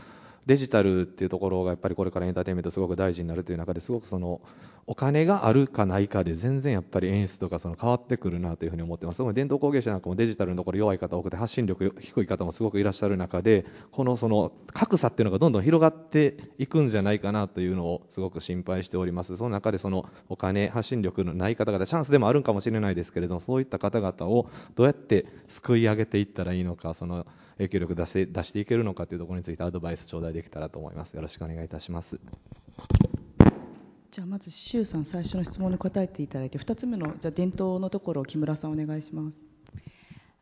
デジタルっていうところがやっぱりこれからエンターテインメントすごく大事になるという中ですごくそのお金があるかないかで全然やっぱり演出とかその変わってくるなというふうに思ってます。伝統工芸者なんかもデジタルのところ弱い方多くて発信力低い方もすごくいらっしゃる中でこのその格差っていうのがどんどん広がっていくんじゃないかなというのをすごく心配しております。その中でそのお金発信力のない方々チャンスでもあるかもしれないですけれどもそういった方々をどうやって救い上げていったらいいのかその影響力出せ出していけるのかというところについてアドバイス頂戴できたらと思います。よろしくお願いいたします。じゃあまず周さん最初の質問に答えていただいて2つ目のじゃ伝統のところを木村さんお願いします。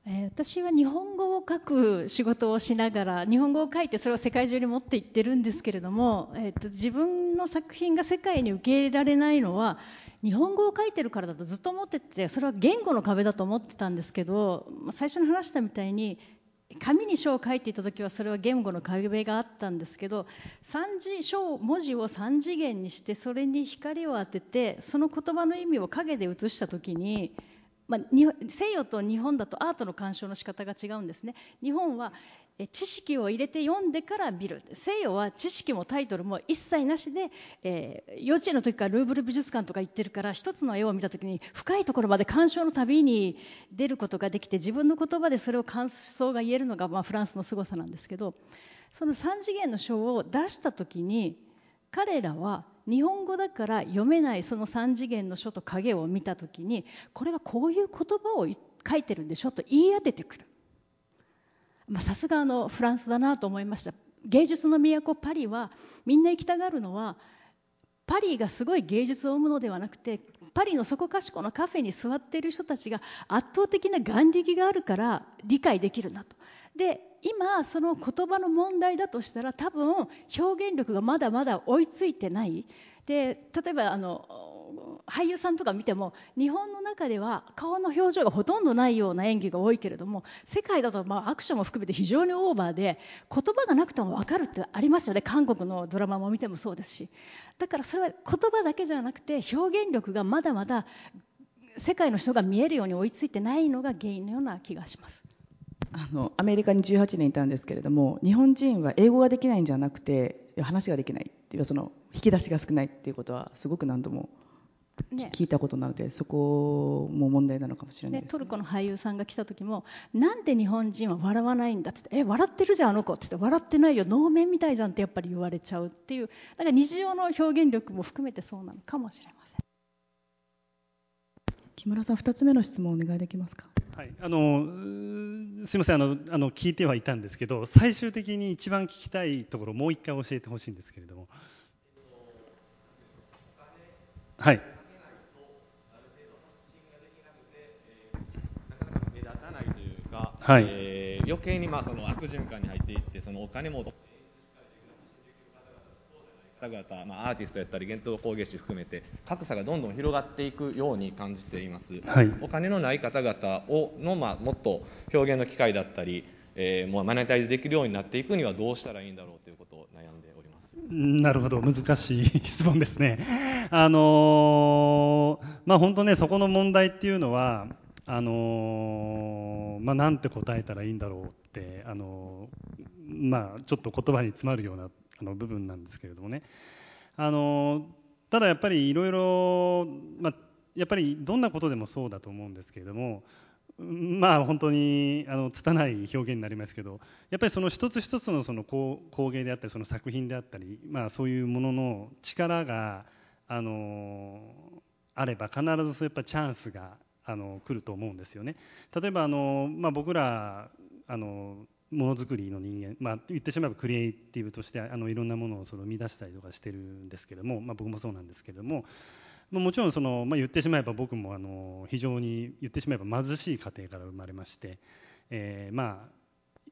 え私は日本語を書く仕事をしながら日本語を書いてそれを世界中に持っていってるんですけれども、えーと自分の作品が世界に受け入れられないのは日本語を書いてるからだとずっと思っててそれは言語の壁だと思ってたんですけど最初に話したみたいに紙に書を書いていた時はそれは言語の壁があったんですけど三次書文字を3次元にしてそれに光を当ててその言葉の意味を影で写した時にまあ、西洋と日本だとアートの鑑賞の仕方が違うんですね。日本は知識を入れて読んでから見る西洋は知識もタイトルも一切なしで、えー、幼稚園の時からルーブル美術館とか行ってるから一つの絵を見た時に深いところまで鑑賞の旅に出ることができて自分の言葉でそれを感想が言えるのが、まあ、フランスの凄さなんですけどその3次元の書を出した時に彼らは日本語だから読めないその3次元の書と影を見た時にこれはこういう言葉を書いてるんでしょと言い当ててくる。さすがのフランスだなと思いました芸術の都パリはみんな行きたがるのはパリがすごい芸術を生むのではなくてパリのそこかしこのカフェに座っている人たちが圧倒的な眼力があるから理解できるなと。で今その言葉の問題だとしたら多分表現力がまだまだ追いついてないで例えばあの俳優さんとか見ても日本の中では顔の表情がほとんどないような演技が多いけれども世界だとまあアクションも含めて非常にオーバーで言葉がなくても分かるってありますよね韓国のドラマも見てもそうですしだからそれは言葉だけじゃなくて表現力がまだまだ世界の人が見えるように追いついてないのが原因のような気がします。あのアメリカに18年いたんですけれども日本人は英語ができないんじゃなくて話ができないっていうその引き出しが少ないっていうことはすごく何度も、聞いたことなのでそこも問題なのかもしれないです、ね、トルコの俳優さんが来た時もなんで日本人は笑わないんだってえ笑ってるじゃんあの子って言って笑ってないよ能面みたいじゃんってやっぱり言われちゃうっていう。だから日常の表現力も含めてそうなのかもしれません。木村さん2つ目の質問お願いできますか？はい、あのすみません。あのあの聞いてはいたんですけど最終的に一番聞きたいところもう一回教えてほしいんですけれども。はいはい。えー余計にまあその悪循環に入っていってそのお金も方々、まあ、アーティストやったり伝統工芸士含めて格差がどんどん広がっていくように感じています、はい。お金のない方々をの、まあ、もっと表現の機会だったり、えーもうマネタイズできるようになっていくにはどうしたらいいんだろうということを悩んでおります。なるほど、難しい質問ですね。あのーまあ本当ね、そこの問題っていうのは、あのまあなんて答えたらいいんだろうって、あのまあちょっと言葉に詰まるようなあの部分なんですけれどもね。あのただやっぱりいろいろ、まあやっぱりどんなことでもそうだと思うんですけれども、まあ本当にあの拙い表現になりますけど、やっぱりその一つ一つのその工芸であったり、その作品であったり、まあそういうものの力があのあれば必ずやっぱチャンスがあの来ると思うんですよね。例えばあのまあ僕らあのものづくりの人間、まあ、言ってしまえばクリエイティブとしてあのいろんなものをその生み出したりとかしてるんですけども、まあ、僕もそうなんですけども、まあもちろんその、まあ、言ってしまえば僕もあの非常に言ってしまえば貧しい家庭から生まれまして、えーまあ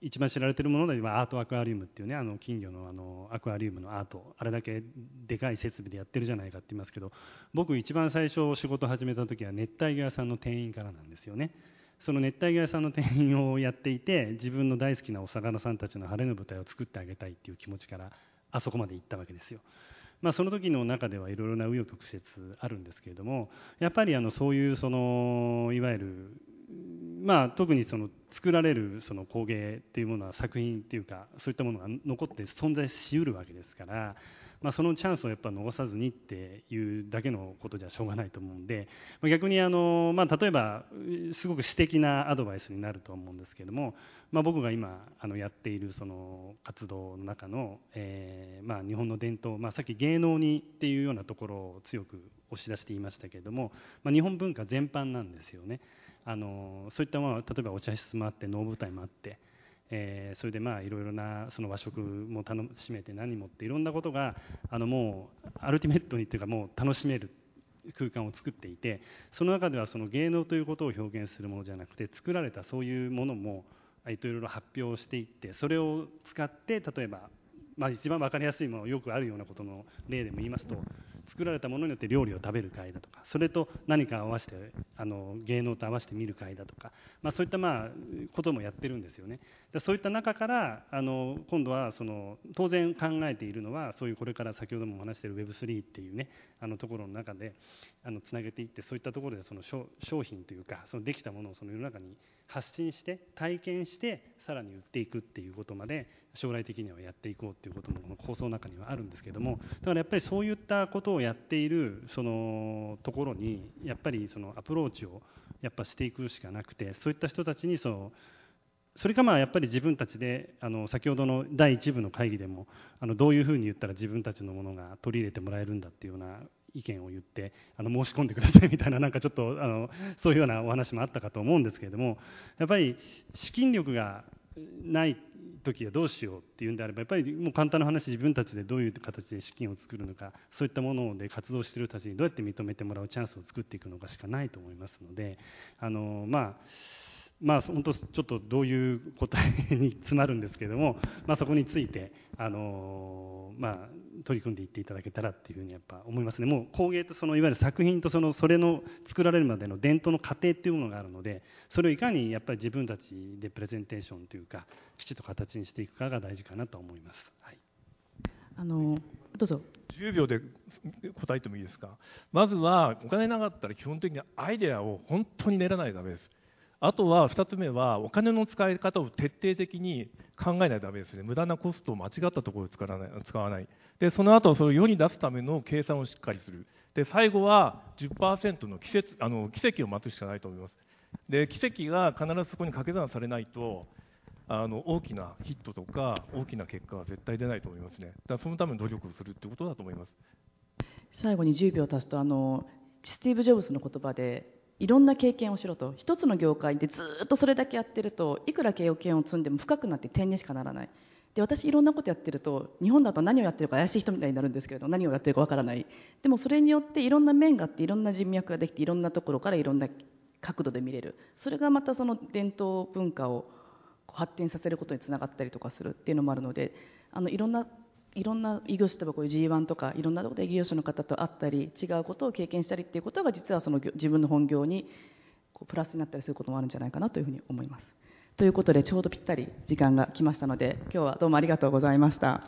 一番知られてるものではアートアクアリウムっていうねあの金魚のあのアクアリウムのアートあれだけでかい設備でやってるじゃないかって言いますけど僕一番最初仕事始めた時は熱帯魚屋さんの店員からなんですよね。その熱帯魚屋さんの店員をやっていて自分の大好きなお魚さんたちの晴れの舞台を作ってあげたいっていう気持ちからあそこまで行ったわけですよ。まあ、その時の中ではいろいろな紆余曲折あるんですけれどもやっぱりあのそういうそのいわゆるまあ、特にその作られるその工芸っていうものは作品っていうかそういったものが残って存在しうるわけですから、まあ、そのチャンスをやっぱ逃さずにっていうだけのことじゃしょうがないと思うんで、ま、逆にあの、まあ、例えばすごく私的なアドバイスになると思うんですけども、まあ、僕が今あのやっているその活動の中の、えーまあ、日本の伝統、まあ、さっき芸能にっていうようなところを強く押し出していましたけれども、ま、日本文化全般なんですよね。あのそういったものは例えばお茶室もあって能舞台もあって、えーそれでまあいろいろなその和食も楽しめて何もっていろんなことがあのもうアルティメットにっていうかもう楽しめる空間を作っていてその中ではその芸能ということを表現するものじゃなくて作られたそういうものもいろいろ発表していってそれを使って例えば、まあ、一番分かりやすいものよくあるようなことの例でも言いますと作られたものによって料理を食べる会だとかそれと何か合わせてあの芸能と合わせて見る会だとか、まあ、そういったまあこともやってるんですよね。でそういった中からあの今度はその当然考えているのはそういうこれから先ほどもお話している Web3 っていうねあのところの中であのつなげていってそういったところでその商品というかそのできたものをその世の中に発信して体験してさらに売っていくっていうことまで将来的にはやっていこうっていうこともこの構想の中にはあるんですけどもだからやっぱりそういったことをやっているそのところにやっぱりそのアプローチをやっぱしていくしかなくてそういった人たちにそのそれかまあやっぱり自分たちであの先ほどの第1部の会議でもあのどういうふうに言ったら自分たちのものが取り入れてもらえるんだっていうような意見を言ってあの申し込んでください みたいななんかちょっとあのそういうようなお話もあったかと思うんですけれどもやっぱり資金力がない時はどうしようっていうんであればやっぱりもう簡単な話自分たちでどういう形で資金を作るのかそういったもので活動してる人たちにどうやって認めてもらうチャンスを作っていくのかしかないと思いますのであのまあまあ、本当ちょっとどういう答えに詰まるんですけれども、まあ、そこについて、あのまあ、取り組んでいっていただけたらっていうふうにやっぱ思いますね。もう工芸とそのいわゆる作品とそのそれの作られるまでの伝統の過程っていうものがあるのでそれをいかにやっぱり自分たちでプレゼンテーションというかきちっと形にしていくかが大事かなと思います。はい。あのどうぞ。10秒で答えてもいいですか？まずはお金なかったら基本的にアイデアを本当に練らないとダメですあとは2つ目はお金の使い方を徹底的に考えないとダメですね。無駄なコストを間違ったところで使わない使わない。でその後それを世に出すための計算をしっかりする。で最後は10%の季節あの奇跡を待つしかないと思います。で奇跡が必ずそこに掛け算されないとあの大きなヒットとか大きな結果は絶対出ないと思いますね。だそのために努力をするってことだと思います。最後に10秒足すとあのスティーブ・ジョブズの言葉でいろんな経験をしろと。一つの業界でずっとそれだけやってるといくら経験を積んでも深くなって点にしかならない。で私いろんなことやってると日本だと何をやってるか怪しい人みたいになるんですけれど何をやってるかわからない。でもそれによっていろんな面があっていろんな人脈ができていろんなところからいろんな角度で見れる。それがまたその伝統文化を発展させることにつながったりとかするっていうのもあるのであのいろんないろんな異業種例えばこういう G1 とかいろんなところで異業種の方と会ったり違うことを経験したりっていうことが実はその自分の本業にこうプラスになったりすることもあるんじゃないかなというふうに思います。ということでちょうどぴったり時間が来ましたので今日はどうもありがとうございました。